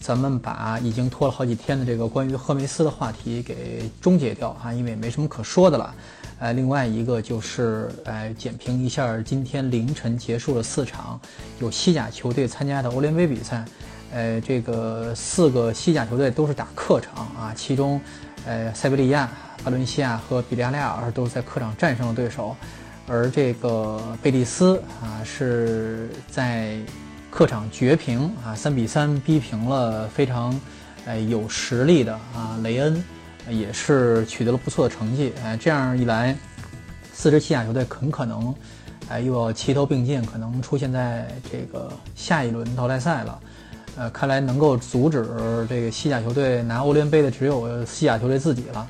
咱们把已经拖了好几天的这个关于赫梅斯的话题给终结掉啊，因为没什么可说的了。呃，另外一个就是，呃，简评一下今天凌晨结束了四场有西甲球队参加的欧联杯比赛。呃，这个四个西甲球队都是打客场啊，其中，呃，塞维利亚、巴伦西亚和比利亚雷尔都是在客场战胜了对手，而这个贝蒂斯啊是在。客场绝平啊，三比三逼平了非常，呃有实力的啊雷恩，也是取得了不错的成绩。哎，这样一来，四支西甲球队很可能，哎又要齐头并进，可能出现在这个下一轮淘汰赛了。呃，看来能够阻止这个西甲球队拿欧联杯的只有西甲球队自己了。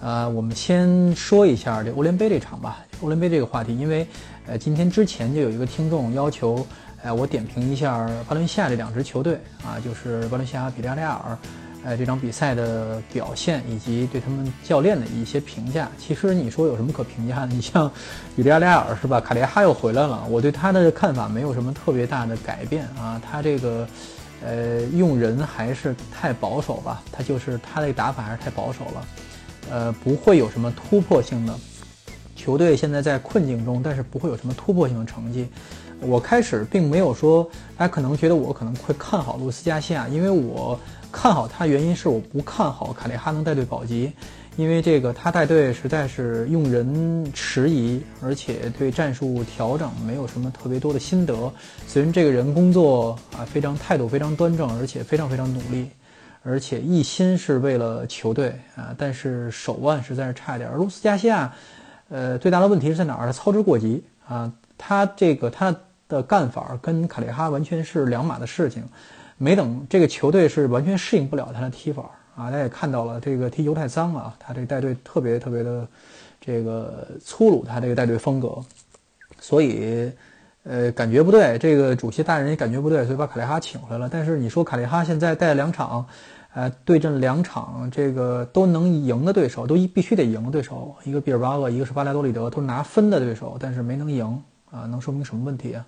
呃，我们先说一下这欧联杯这场吧，欧联杯这个话题，因为呃今天之前就有一个听众要求。哎，我点评一下巴伦西亚这两支球队啊，就是巴伦西亚、比利亚雷尔，哎，这场比赛的表现以及对他们教练的一些评价。其实你说有什么可评价的？你像比利亚雷尔是吧？卡列哈又回来了，我对他的看法没有什么特别大的改变啊。他这个呃用人还是太保守吧，他就是他的打法还是太保守了，呃，不会有什么突破性的。球队现在在困境中，但是不会有什么突破性的成绩。我开始并没有说，大家可能觉得我可能会看好路斯加西亚，因为我看好他原因是我不看好卡列哈能带队保级，因为这个他带队实在是用人迟疑，而且对战术调整没有什么特别多的心得。虽然这个人工作啊非常态度非常端正，而且非常非常努力，而且一心是为了球队啊，但是手腕实在是差一点。而路斯加西亚，呃，最大的问题是在哪儿？他操之过急啊，他这个他。的干法跟卡列哈完全是两码的事情，没等这个球队是完全适应不了他的踢法啊，大家也看到了，这个踢球太脏了，他这带队特别特别的这个粗鲁，他这个带队风格，所以呃感觉不对，这个主席大人也感觉不对，所以把卡列哈请回来了。但是你说卡列哈现在带两场，呃对阵两场这个都能赢的对手，都必须得赢对手，一个毕尔巴鄂，一个是巴莱多利德，都是拿分的对手，但是没能赢。啊，能说明什么问题啊？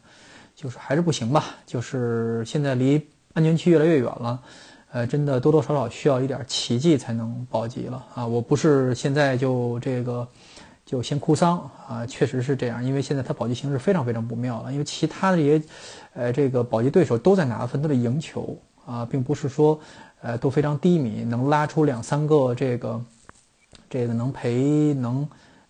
就是还是不行吧，就是现在离安全区越来越远了，呃，真的多多少少需要一点奇迹才能保级了啊！我不是现在就这个就先哭丧啊，确实是这样，因为现在他保级形势非常非常不妙了，因为其他的这些呃这个保级对手都在拿分，都在赢球啊，并不是说呃都非常低迷，能拉出两三个这个这个能赔能。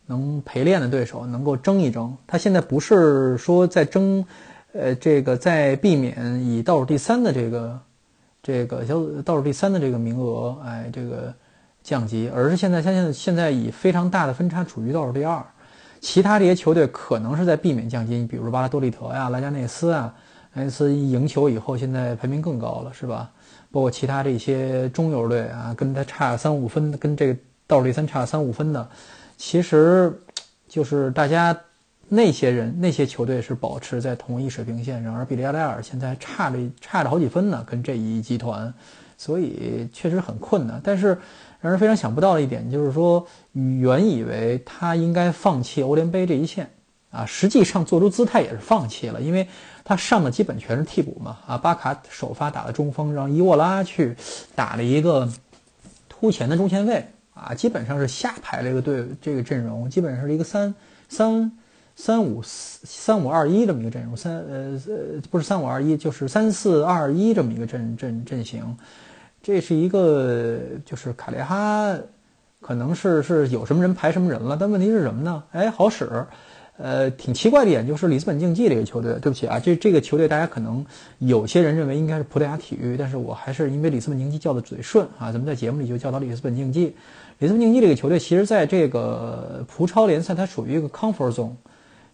能陪练的对手能够争一争，他现在不是说在争，呃，这个在避免以倒数第三的这个，这个小组倒数第三的这个名额，哎，这个降级，而是现在现在现在以非常大的分差处于倒数第二，其他这些球队可能是在避免降级，你比如巴拉多利特呀、莱加内斯啊，莱加内斯赢球以后现在排名更高了，是吧？包括其他这些中游队啊，跟他差三五分，跟这个倒数第三差三五分的。其实，就是大家那些人、那些球队是保持在同一水平线上，而比利亚雷尔现在差了差了好几分呢，跟这一集团，所以确实很困难。但是让人非常想不到的一点就是说，原以为他应该放弃欧联杯这一线啊，实际上做出姿态也是放弃了，因为他上的基本全是替补嘛啊，巴卡首发打的中锋，让伊沃拉去打了一个突前的中前卫。啊，基本上是瞎排了一个队，这个阵容基本上是一个三三三五四三五二一这么一个阵容，三呃呃不是三五二一，就是三四二一这么一个阵阵阵型。这是一个就是卡列哈，可能是是有什么人排什么人了，但问题是什么呢？哎，好使。呃，挺奇怪的一点就是里斯本竞技这个球队，对不起啊，这这个球队大家可能有些人认为应该是葡萄牙体育，但是我还是因为里斯本竞技叫的嘴顺啊，咱们在节目里就叫到里斯本竞技。里斯本竞技这个球队，其实在这个葡超联赛它属于一个 comfort zone，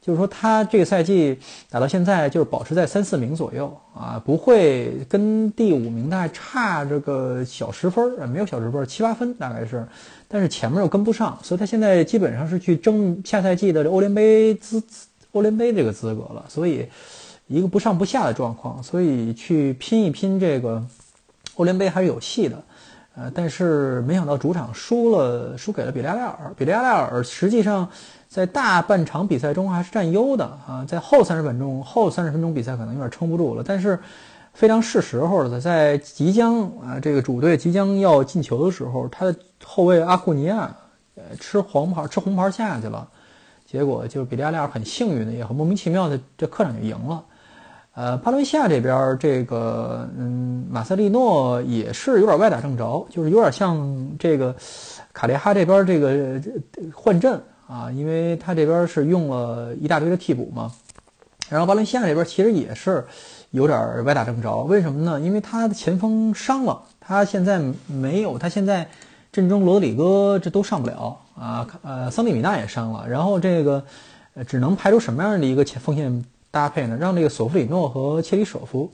就是说他这个赛季打到现在就是保持在三四名左右啊，不会跟第五名的还差这个小十分儿，没有小十分儿，七八分大概是，但是前面又跟不上，所以他现在基本上是去争下赛季的欧联杯资欧联杯这个资格了，所以一个不上不下的状况，所以去拼一拼这个欧联杯还是有戏的。呃，但是没想到主场输了，输给了比利亚雷尔。比利亚雷尔实际上在大半场比赛中还是占优的啊，在后三十分钟后三十分钟比赛可能有点撑不住了。但是非常是时候的，在即将啊这个主队即将要进球的时候，他的后卫阿库尼亚呃吃黄牌吃红牌下去了，结果就是比利亚雷尔很幸运的也很莫名其妙的这客场就赢了。呃，巴伦西亚这边这个，嗯，马塞利诺也是有点歪打正着，就是有点像这个卡列哈这边这个换阵啊，因为他这边是用了一大堆的替补嘛。然后巴伦西亚这边其实也是有点歪打正着，为什么呢？因为他的前锋伤了，他现在没有，他现在阵中罗德里戈这都上不了啊，呃，桑蒂米纳也伤了，然后这个只能排出什么样的一个前锋线？搭配呢，让这个索弗里诺和切里舍夫，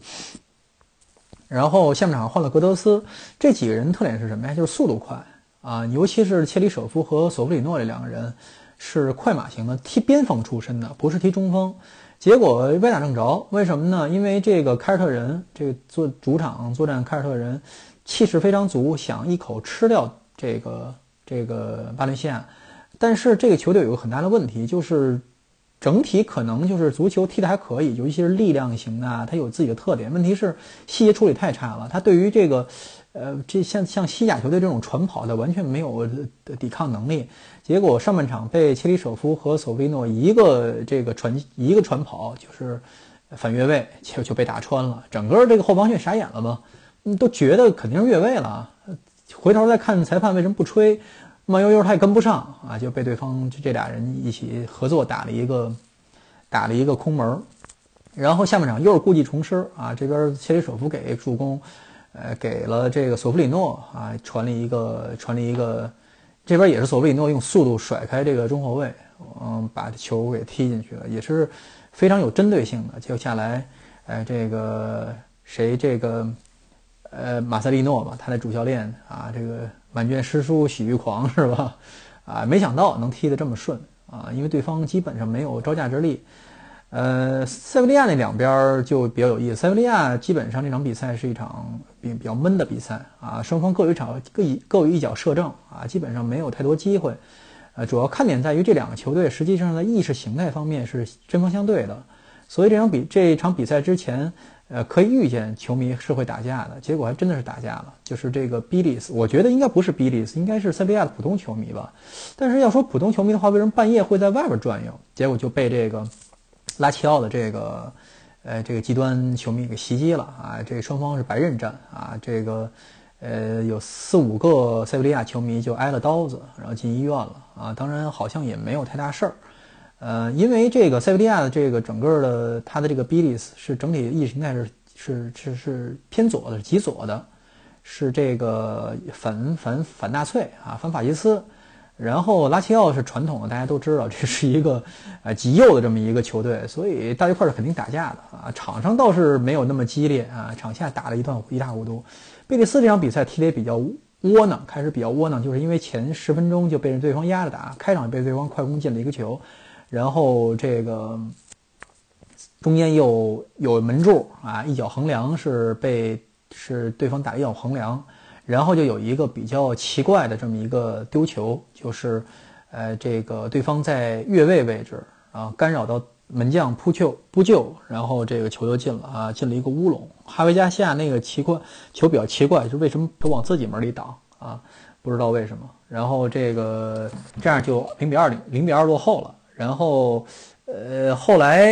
然后下半场换了格德斯，这几个人特点是什么呀？就是速度快啊，尤其是切里舍夫和索弗里诺这两个人是快马型的，踢边锋出身的，不是踢中锋。结果歪打正着，为什么呢？因为这个凯尔特人这个做主场作战，凯尔特人气势非常足，想一口吃掉这个这个巴伦西亚，但是这个球队有个很大的问题，就是。整体可能就是足球踢得还可以，尤其是力量型的，它有自己的特点。问题是细节处理太差了，他对于这个，呃，这像像西甲球队这种传跑的完全没有抵抗能力。结果上半场被切里舍夫和索维诺一个这个传一个传跑就是反越位，就就被打穿了。整个这个后防线傻眼了吧？都觉得肯定是越位了，回头再看裁判为什么不吹。慢悠悠，他也跟不上啊，就被对方这俩人一起合作打了一个打了一个空门然后下半场又是故技重施啊，这边切里舍夫给助攻，呃，给了这个索弗里诺啊传了一个传了一个，这边也是索弗里诺用速度甩开这个中后卫，嗯，把球给踢进去了，也是非常有针对性的。接下来，呃，这个谁这个呃马塞利诺吧，他的主教练啊，这个。满卷诗书喜欲狂是吧？啊，没想到能踢得这么顺啊！因为对方基本上没有招架之力。呃，塞维利亚那两边就比较有意思。塞维利亚基本上这场比赛是一场比比较闷的比赛啊，双方各有一场各一各有一脚射正啊，基本上没有太多机会。呃，主要看点在于这两个球队实际上在意识形态方面是针锋相对的，所以这场比这场比赛之前。呃，可以预见球迷是会打架的，结果还真的是打架了。就是这个比利斯，我觉得应该不是比利斯，应该是塞维利亚的普通球迷吧。但是要说普通球迷的话，为什么半夜会在外边转悠？结果就被这个拉齐奥的这个呃这个极端球迷给袭击了啊！这双方是白刃战啊！这个呃有四五个塞维利亚球迷就挨了刀子，然后进医院了啊！当然好像也没有太大事儿。呃，因为这个塞维利亚的这个整个的他的这个比利斯是整体意识形态是是是是偏左的，是极左的，是这个反反反纳粹啊，反法西斯。然后拉齐奥是传统的，大家都知道这是一个呃极右的这么一个球队，所以到一块儿是肯定打架的啊。场上倒是没有那么激烈啊，场下打了一段一塌糊涂。贝利斯这场比赛踢得也比较窝囊，开始比较窝囊，就是因为前十分钟就被人对方压着打，开场被对方快攻进了一个球。然后这个中间又有门柱啊，一脚横梁是被是对方打一脚横梁，然后就有一个比较奇怪的这么一个丢球，就是呃这个对方在越位位置啊干扰到门将扑救扑救，然后这个球就进了啊，进了一个乌龙。哈维加西亚那个奇怪球比较奇怪，就为什么都往自己门里挡啊？不知道为什么。然后这个这样就零比二零零比二落后了。然后，呃，后来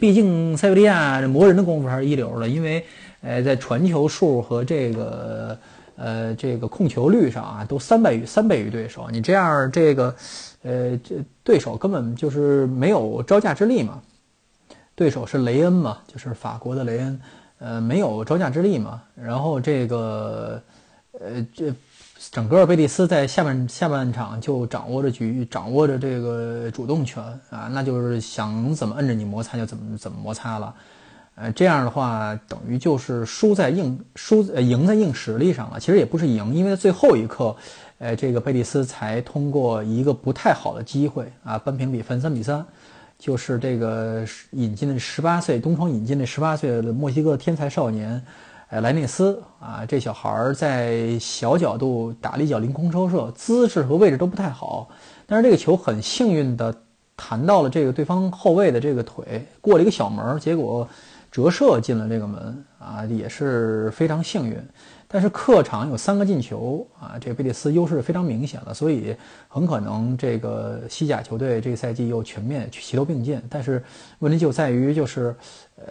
毕竟塞维利亚这磨人的功夫还是一流的，因为，呃，在传球数和这个，呃，这个控球率上啊，都三倍于三倍于对手。你这样，这个，呃，这对手根本就是没有招架之力嘛。对手是雷恩嘛，就是法国的雷恩，呃，没有招架之力嘛。然后这个，呃，这。整个贝蒂斯在下半下半场就掌握着局，掌握着这个主动权啊，那就是想怎么摁着你摩擦就怎么怎么摩擦了。呃，这样的话等于就是输在硬输呃赢在硬实力上了。其实也不是赢，因为在最后一刻，呃，这个贝蒂斯才通过一个不太好的机会啊扳平比分三比三，就是这个引进的十八岁东窗引进的十八岁的墨西哥天才少年。哎，莱内斯啊，这小孩儿在小角度打了一脚凌空抽射，姿势和位置都不太好，但是这个球很幸运的弹到了这个对方后卫的这个腿，过了一个小门，结果折射进了这个门啊，也是非常幸运。但是客场有三个进球啊，这个贝蒂斯优势非常明显了，所以很可能这个西甲球队这个赛季又全面齐头并进。但是问题就在于就是。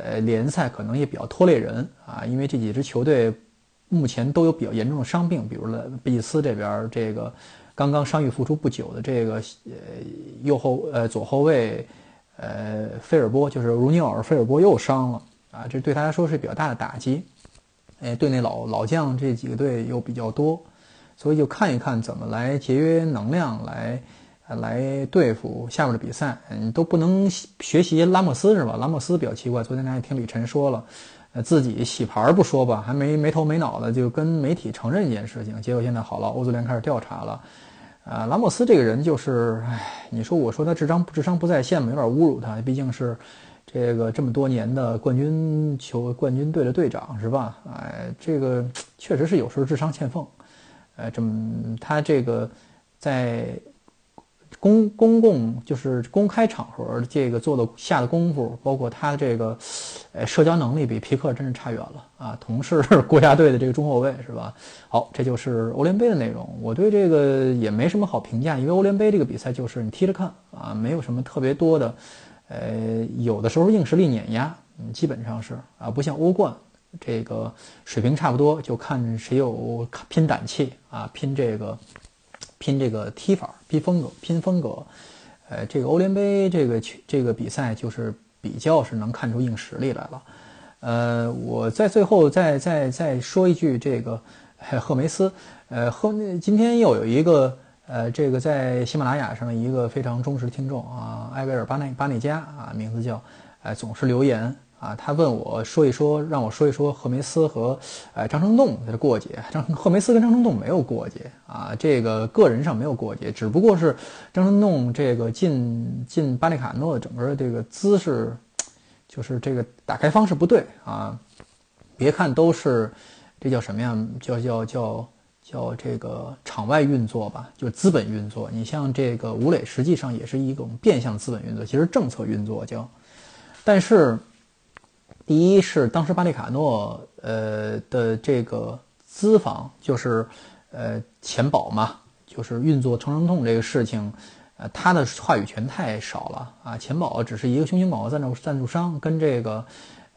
呃，联赛可能也比较拖累人啊，因为这几支球队目前都有比较严重的伤病，比如说贝蒂斯这边这个刚刚伤愈复出不久的这个呃右后呃左后卫呃菲尔波，就是如尼奥尔菲尔波又伤了啊，这对他来说是比较大的打击。哎，队内老老将这几个队又比较多，所以就看一看怎么来节约能量来。来对付下面的比赛，你都不能学习拉莫斯是吧？拉莫斯比较奇怪，昨天咱也听李晨说了，呃，自己洗牌不说吧，还没没头没脑的就跟媒体承认一件事情，结果现在好了，欧足联开始调查了。啊，拉莫斯这个人就是，唉，你说我说他智商智商不在线嘛，有点侮辱他，毕竟是这个这么多年的冠军球冠军队的队长是吧？哎，这个确实是有时候智商欠奉，呃，这么他这个在。公公共就是公开场合，这个做的下的功夫，包括他的这个，呃，社交能力比皮克真是差远了啊！同是国家队的这个中后卫是吧？好，这就是欧联杯的内容。我对这个也没什么好评价，因为欧联杯这个比赛就是你踢着看啊，没有什么特别多的，呃，有的时候硬实力碾压，嗯，基本上是啊，不像欧冠这个水平差不多，就看谁有拼胆气啊，拼这个。拼这个踢法，拼风格，拼风格，呃，这个欧联杯这个这个比赛就是比较是能看出硬实力来了。呃，我在最后再再再说一句，这个赫梅斯，呃，赫今天又有一个呃，这个在喜马拉雅上一个非常忠实的听众啊，埃维尔巴内巴内加啊，名字叫，呃，总是留言。啊，他问我说一说，让我说一说赫梅斯和，呃，张成栋的过节。张赫梅斯跟张成栋没有过节啊，这个个人上没有过节，只不过是张成栋这个进进巴利卡诺的整个这个姿势，就是这个打开方式不对啊。别看都是，这叫什么呀？叫叫叫叫这个场外运作吧，就资本运作。你像这个吴磊，实际上也是一种变相资本运作，其实政策运作叫，但是。第一是当时巴利卡诺呃的这个资方就是呃钱宝嘛，就是运作成生痛这个事情，呃他的话语权太少了啊。钱宝只是一个熊熊宝宝赞助赞助商，跟这个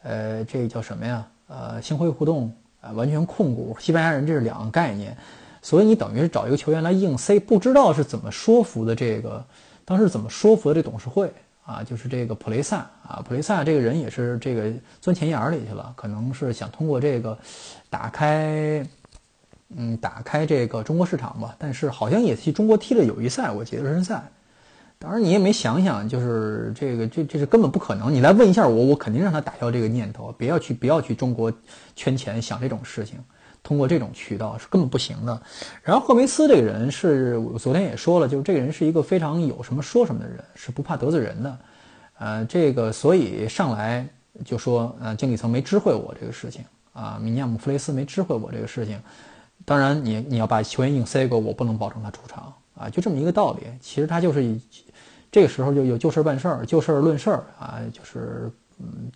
呃这叫什么呀？呃星辉互动啊完全控股西班牙人，这是两个概念。所以你等于是找一个球员来硬塞，不知道是怎么说服的这个当时怎么说服的这董事会。啊，就是这个普雷萨啊，普雷萨这个人也是这个钻钱眼里去了，可能是想通过这个打开，嗯，打开这个中国市场吧。但是好像也替中国踢了友谊赛，我记得热身赛。当然你也没想想，就是这个这这是根本不可能。你来问一下我，我肯定让他打消这个念头，不要去不要去中国圈钱想这种事情。通过这种渠道是根本不行的。然后赫梅斯这个人是，我昨天也说了，就是这个人是一个非常有什么说什么的人，是不怕得罪人的。呃，这个所以上来就说，呃，经理层没知会我这个事情啊，米尼亚姆弗雷斯没知会我这个事情。当然，你你要把球员硬塞给，我我不能保证他出场啊，就这么一个道理。其实他就是这个时候就有就事办事儿，就事儿论事儿啊，就是嗯。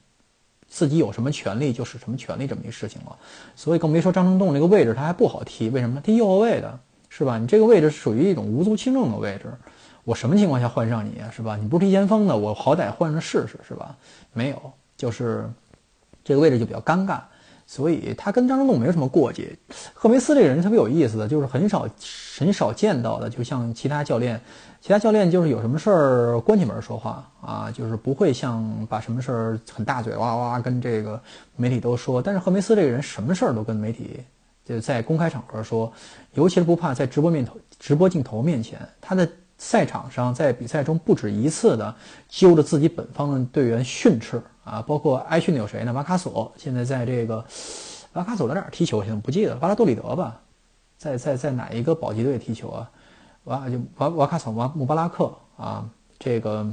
自己有什么权利就是什么权利这么一事情了，所以更别说张成栋这个位置他还不好踢，为什么？踢右后卫的是吧？你这个位置属于一种无足轻重的位置，我什么情况下换上你啊？是吧？你不是踢前锋的，我好歹换上试试是吧？没有，就是这个位置就比较尴尬。所以他跟张成栋没有什么过节。赫梅斯这个人特别有意思的就是很少很少见到的，就像其他教练，其他教练就是有什么事儿关起门说话啊，就是不会像把什么事儿很大嘴哇哇跟这个媒体都说。但是赫梅斯这个人什么事儿都跟媒体就在公开场合说，尤其是不怕在直播面头、直播镜头面前，他在赛场上在比赛中不止一次的揪着自己本方的队员训斥啊，包括挨训的有谁呢？瓦卡索现在在这个瓦卡索在哪儿踢球？现在不记得，了，巴拉多里德吧，在在在哪一个保级队踢球啊？瓦就瓦瓦卡索瓦穆巴拉克啊，这个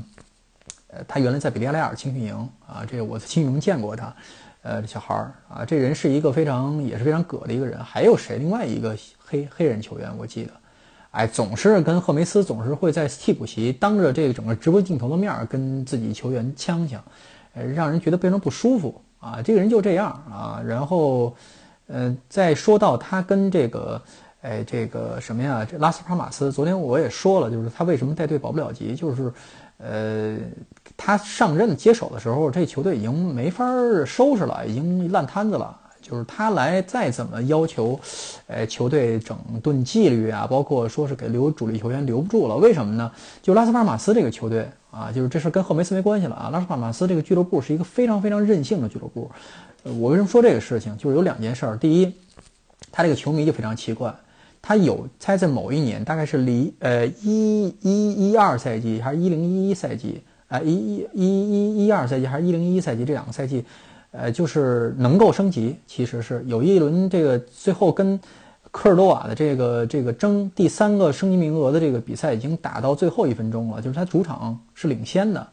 呃，他原来在比利亚雷尔青训营啊，这个我在青训营见过他。呃，小孩儿啊，这人是一个非常也是非常葛的一个人。还有谁？另外一个黑黑人球员，我记得，哎，总是跟赫梅斯总是会在替补席当着这个整个直播镜头的面儿跟自己球员呛呛，呃，让人觉得非常不舒服啊。这个人就这样啊。然后，呃，再说到他跟这个，哎，这个什么呀？这拉斯帕马斯，昨天我也说了，就是他为什么带队保不了级，就是，呃。他上任接手的时候，这球队已经没法收拾了，已经烂摊子了。就是他来再怎么要求，哎，球队整顿纪律啊，包括说是给留主力球员留不住了。为什么呢？就拉斯帕马斯这个球队啊，就是这事跟赫梅斯没关系了啊。拉斯帕马斯这个俱乐部是一个非常非常任性的俱乐部。我为什么说这个事情？就是有两件事儿。第一，他这个球迷就非常奇怪，他有猜在某一年，大概是离呃一一一二赛季还是一零一一赛季。啊，一一一一一二赛季还是一零一一赛季这两个赛季，呃，就是能够升级，其实是有一轮这个最后跟科尔多瓦的这个这个争第三个升级名额的这个比赛已经打到最后一分钟了，就是他主场是领先的，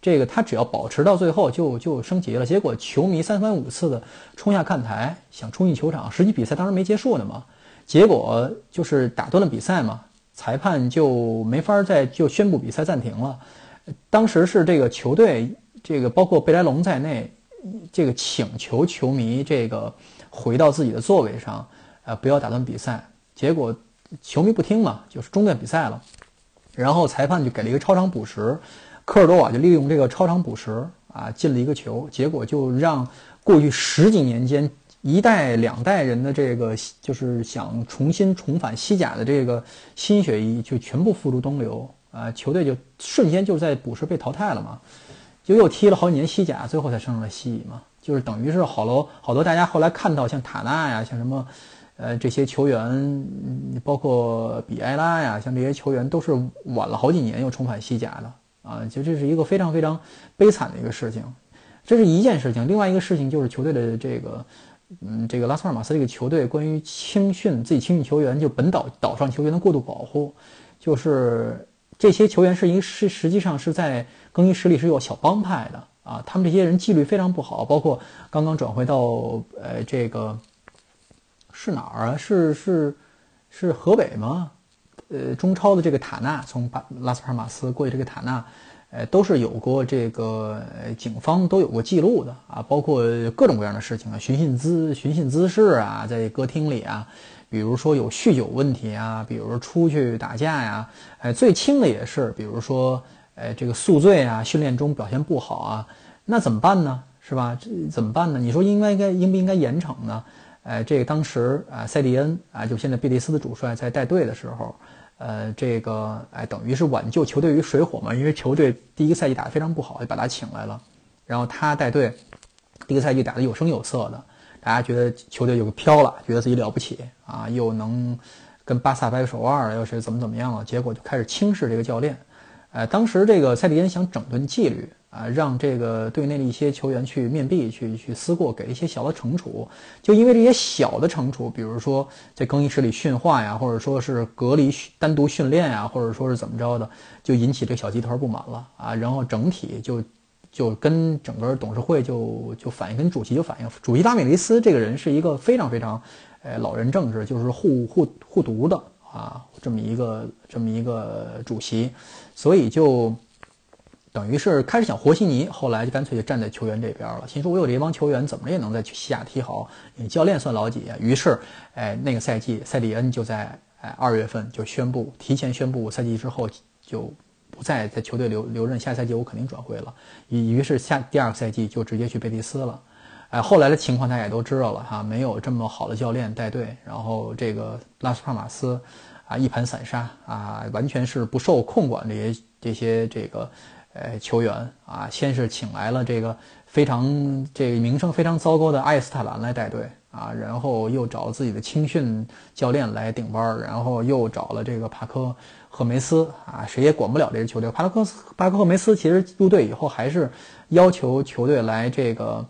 这个他只要保持到最后就就升级了。结果球迷三番五次的冲下看台想冲进球场，实际比赛当时没结束呢嘛，结果就是打断了比赛嘛，裁判就没法再就宣布比赛暂停了。当时是这个球队，这个包括贝莱龙在内，这个请求球迷这个回到自己的座位上，呃，不要打断比赛。结果球迷不听嘛，就是中断比赛了。然后裁判就给了一个超长补时，科尔多瓦就利用这个超长补时啊进了一个球，结果就让过去十几年间一代两代人的这个就是想重新重返西甲的这个心血一就全部付诸东流。啊，球队就瞬间就在补时被淘汰了嘛，就又踢了好几年西甲，最后才升上了西乙嘛，就是等于是好多好多大家后来看到像塔纳呀，像什么，呃这些球员，包括比埃拉呀，像这些球员都是晚了好几年又重返西甲的啊，就这是一个非常非常悲惨的一个事情，这是一件事情。另外一个事情就是球队的这个，嗯，这个拉斯帕尔马斯这个球队关于青训自己青训球员就本岛岛上球员的过度保护，就是。这些球员是一是实际上是在更衣室里是有小帮派的啊，他们这些人纪律非常不好，包括刚刚转回到呃这个是哪儿啊？是是是河北吗？呃，中超的这个塔纳从巴拉斯帕尔马斯过去，这个塔纳，呃，都是有过这个警方都有过记录的啊，包括各种各样的事情啊，寻衅滋寻衅滋事啊，在歌厅里啊。比如说有酗酒问题啊，比如说出去打架呀，哎，最轻的也是，比如说，哎，这个宿醉啊，训练中表现不好啊，那怎么办呢？是吧？这怎么办呢？你说应该该应不应该严惩呢？哎，这个当时啊，塞蒂恩啊，就现在比利斯的主帅在带队的时候，呃，这个哎，等于是挽救球队于水火嘛，因为球队第一个赛季打得非常不好，就把他请来了，然后他带队，第一个赛季打得有声有色的。大家觉得球队有个飘了，觉得自己了不起啊，又能跟巴萨掰手腕，又是怎么怎么样了？结果就开始轻视这个教练。呃，当时这个塞蒂恩想整顿纪律啊，让这个队内的一些球员去面壁，去去思过，给一些小的惩处。就因为这些小的惩处，比如说在更衣室里训话呀，或者说是隔离单独训练呀，或者说是怎么着的，就引起这小集团不满了啊，然后整体就。就跟整个董事会就就反映，跟主席就反映，主席达米雷斯这个人是一个非常非常，呃，老人政治，就是护护护犊的啊，这么一个这么一个主席，所以就等于是开始想和稀泥，后来就干脆就站在球员这边了，心说我有这帮球员，怎么着也能在西亚踢好，你教练算老几啊？于是，哎，那个赛季塞蒂恩就在哎二月份就宣布，提前宣布赛季之后就。不再在球队留留任，下赛季我肯定转会了。于于是下第二个赛季就直接去贝蒂斯了。哎，后来的情况大家也都知道了哈，没有这么好的教练带队，然后这个拉斯帕马斯啊一盘散沙啊，完全是不受控管这些这些这个呃球员啊，先是请来了这个非常这个名声非常糟糕的埃斯特兰来带队啊，然后又找自己的青训教练来顶班儿，然后又找了这个帕科赫梅斯啊，谁也管不了这支球队。帕克斯帕科赫梅斯其实入队以后还是要求球队来这个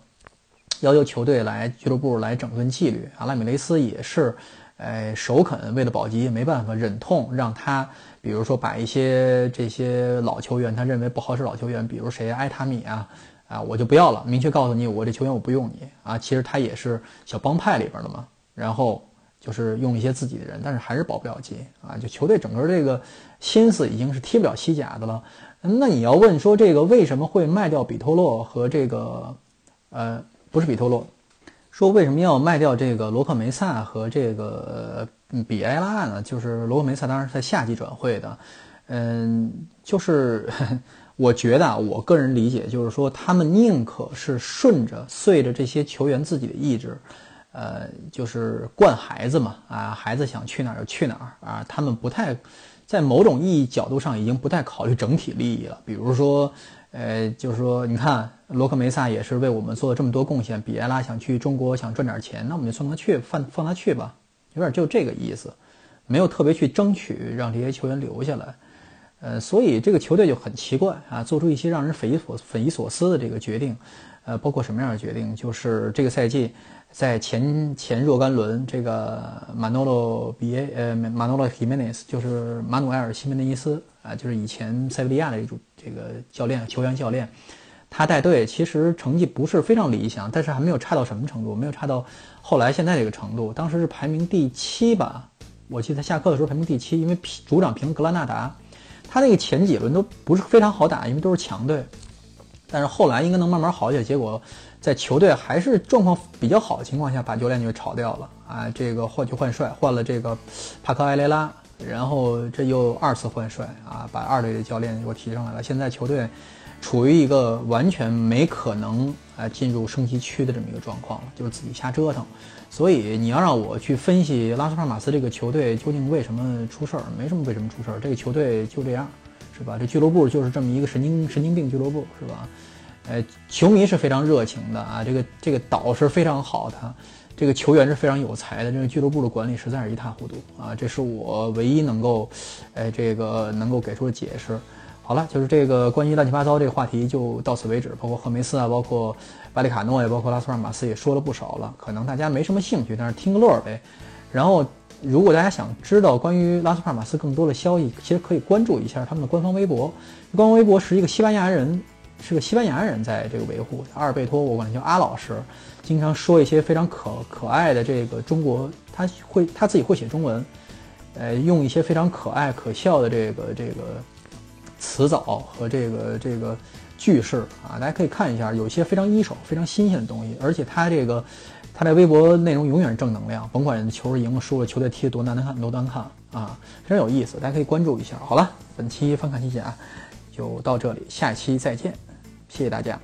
要求球队来俱乐部来整顿纪律啊。拉米雷斯也是，呃，首肯为了保级没办法忍痛让他，比如说把一些这些老球员他认为不好使老球员，比如谁埃塔米啊。啊，我就不要了，明确告诉你，我这球员我不用你啊。其实他也是小帮派里边的嘛，然后就是用一些自己的人，但是还是保不了级啊。就球队整个这个心思已经是踢不了西甲的了。那你要问说这个为什么会卖掉比托洛和这个，呃，不是比托洛，说为什么要卖掉这个罗克梅萨和这个比埃拉呢？就是罗克梅萨当然是在夏季转会的，嗯，就是。我觉得啊，我个人理解就是说，他们宁可是顺着、随着这些球员自己的意志，呃，就是惯孩子嘛，啊，孩子想去哪儿就去哪儿啊。他们不太，在某种意义角度上已经不太考虑整体利益了。比如说，呃，就是说，你看罗克梅萨也是为我们做了这么多贡献，比埃拉想去中国想赚点钱，那我们就送他去，放放他去吧，有点就这个意思，没有特别去争取让这些球员留下来。呃，所以这个球队就很奇怪啊，做出一些让人匪夷所匪夷所思的这个决定，呃，包括什么样的决定？就是这个赛季在前前若干轮，这个马诺洛比耶呃马诺洛希梅内斯，就是马努埃尔西门尼斯啊，就是以前塞维利亚的一种这个教练球员教练，他带队其实成绩不是非常理想，但是还没有差到什么程度，没有差到后来现在这个程度。当时是排名第七吧，我记得下课的时候排名第七，因为主场平格拉纳达。他那个前几轮都不是非常好打，因为都是强队，但是后来应该能慢慢好起来。结果在球队还是状况比较好的情况下，把教练就炒掉了啊！这个换就换帅，换了这个帕克埃雷拉，然后这又二次换帅啊，把二队的教练又提上来了。现在球队处于一个完全没可能啊进入升级区的这么一个状况了，就是自己瞎折腾。所以你要让我去分析拉斯帕马斯这个球队究竟为什么出事儿，没什么为什么出事儿，这个球队就这样，是吧？这俱乐部就是这么一个神经神经病俱乐部，是吧？呃，球迷是非常热情的啊，这个这个岛是非常好的，这个球员是非常有才的，这个俱乐部的管理实在是一塌糊涂啊，这是我唯一能够，哎，这个能够给出的解释。好了，就是这个关于乱七八糟这个话题就到此为止，包括赫梅斯啊，包括巴里卡诺也包括拉斯帕马斯也说了不少了，可能大家没什么兴趣，但是听个乐儿呗。然后，如果大家想知道关于拉斯帕马斯更多的消息，其实可以关注一下他们的官方微博。官方微博是一个西班牙人，是个西班牙人在这个维护。阿尔贝托，我管他叫阿老师，经常说一些非常可可爱的这个中国，他会他自己会写中文，呃，用一些非常可爱可笑的这个这个。词藻和这个这个句式啊，大家可以看一下，有一些非常一手、非常新鲜的东西。而且他这个他在微博内容永远是正能量，甭管球赢了输了，球队踢得多难看多难看啊，非常有意思，大家可以关注一下。好了，本期翻看提醒啊就到这里，下期再见，谢谢大家。